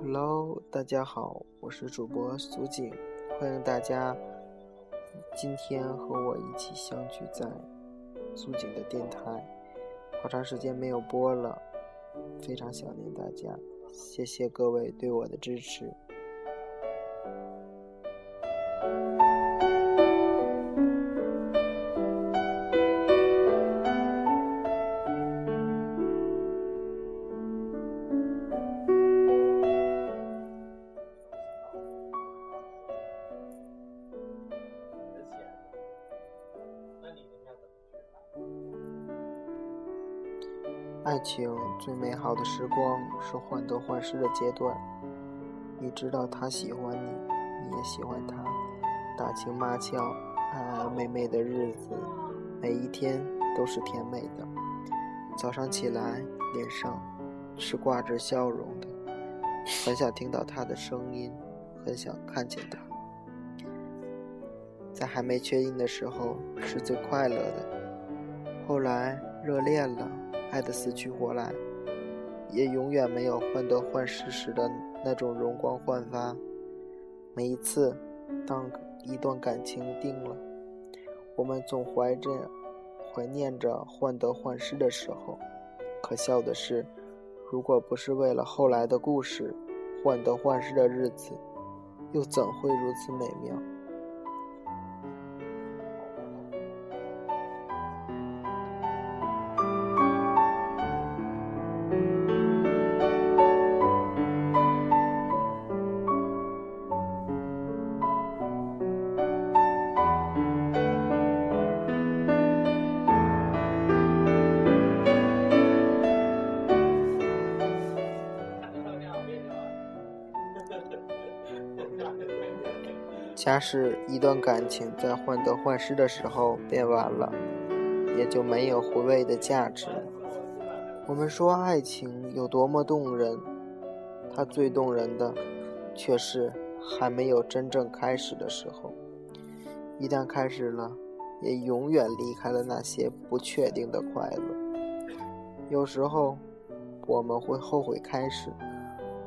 Hello，大家好，我是主播苏景，欢迎大家今天和我一起相聚在苏景的电台。好长时间没有播了，非常想念大家，谢谢各位对我的支持。爱情最美好的时光是患得患失的阶段。你知道他喜欢你，你也喜欢他，打情骂俏、爱爱妹妹的日子，每一天都是甜美的。早上起来，脸上是挂着笑容的，很想听到他的声音，很想看见他。在还没确定的时候，是最快乐的。后来热恋了。爱得死去活来，也永远没有患得患失时的那种容光焕发。每一次，当一段感情定了，我们总怀着、怀念着患得患失的时候。可笑的是，如果不是为了后来的故事，患得患失的日子又怎会如此美妙？假使一段感情在患得患失的时候变完了，也就没有回味的价值。我们说爱情有多么动人，它最动人的，却是还没有真正开始的时候。一旦开始了，也永远离开了那些不确定的快乐。有时候，我们会后悔开始。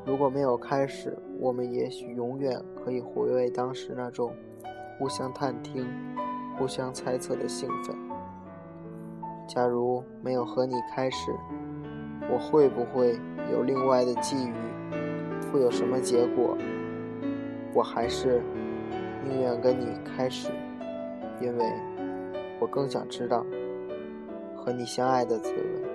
如果没有开始，我们也许永远可以回味当时那种互相探听、互相猜测的兴奋。假如没有和你开始，我会不会有另外的际遇？会有什么结果？我还是宁愿跟你开始，因为我更想知道和你相爱的滋味。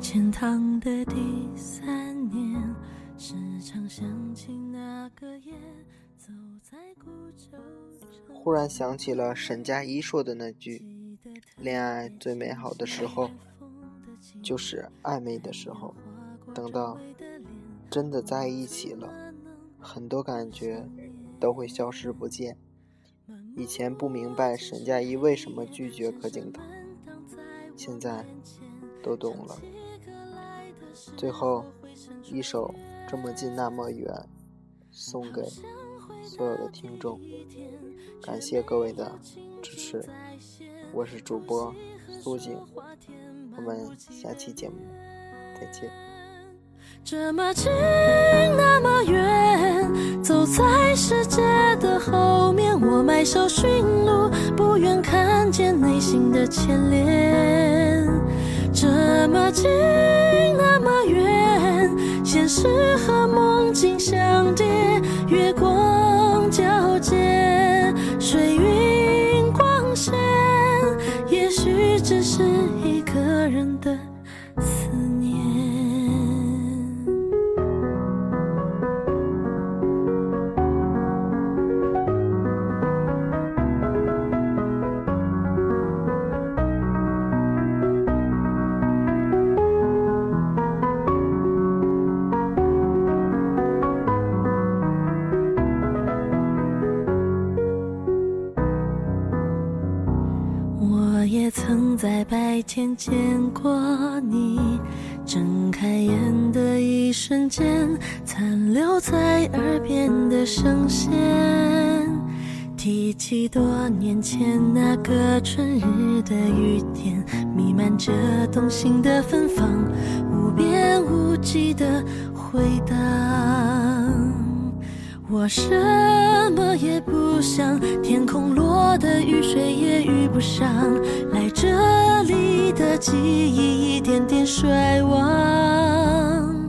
天堂的第三年，时常想起那个夜，忽然想起了沈佳宜说的那句：“恋爱最美好的时候，就是暧昧的时候。等到真的在一起了，很多感觉都会消失不见。以前不明白沈佳宜为什么拒绝柯景腾，现在都懂了。”最后一首《这么近那么远》送给所有的听众，感谢各位的支持，我是主播苏景，我们下期节目再见。这么近那么远，走在世界的后面，我埋首驯鹿，不愿看见内心的牵连。近那么远。现实和梦境相叠，月光皎洁，白天见过你，睁开眼的一瞬间，残留在耳边的声线。提起多年前那个春日的雨天，弥漫着动心的芬芳，无边无际的回荡。我什么也不想，天空落的雨水也遇不上，来这里的记忆一点点衰亡。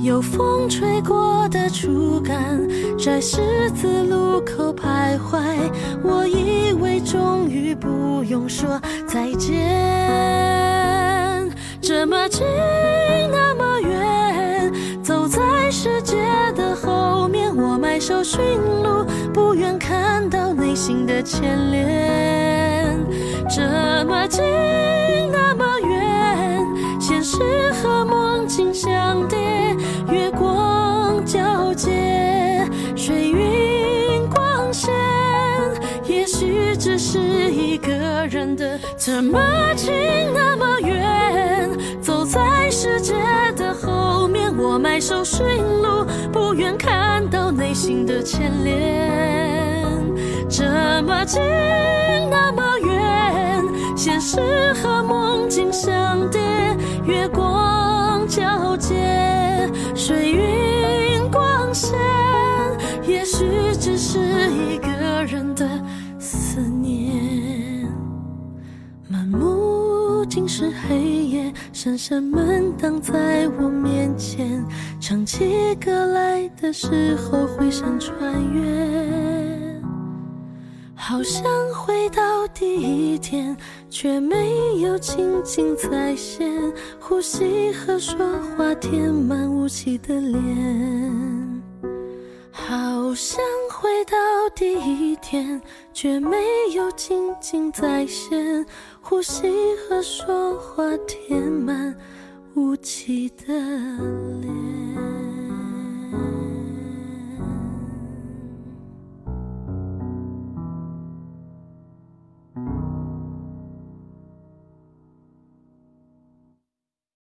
有风吹过的触感，在十字路口徘徊，我以为终于不用说再见，这么近的牵连。这么近，那么远，现实和梦境相叠，月光皎洁，水云光线，也许只是一个人的。这么近，那么远，走在世界的后面，我埋首寻路，不愿看到。内心的牵连，这么近那么远，现实和梦境相叠，月光皎洁，水云光线，也许只是一个人的思念，满目尽是黑夜。闪闪门挡在我面前，唱起歌来的时候回声穿越，好想回到第一天，却没有情景再现，呼吸和说话填满雾气的脸，好想回到第一天，却没有情景再现。呼吸和说话填满雾气的脸。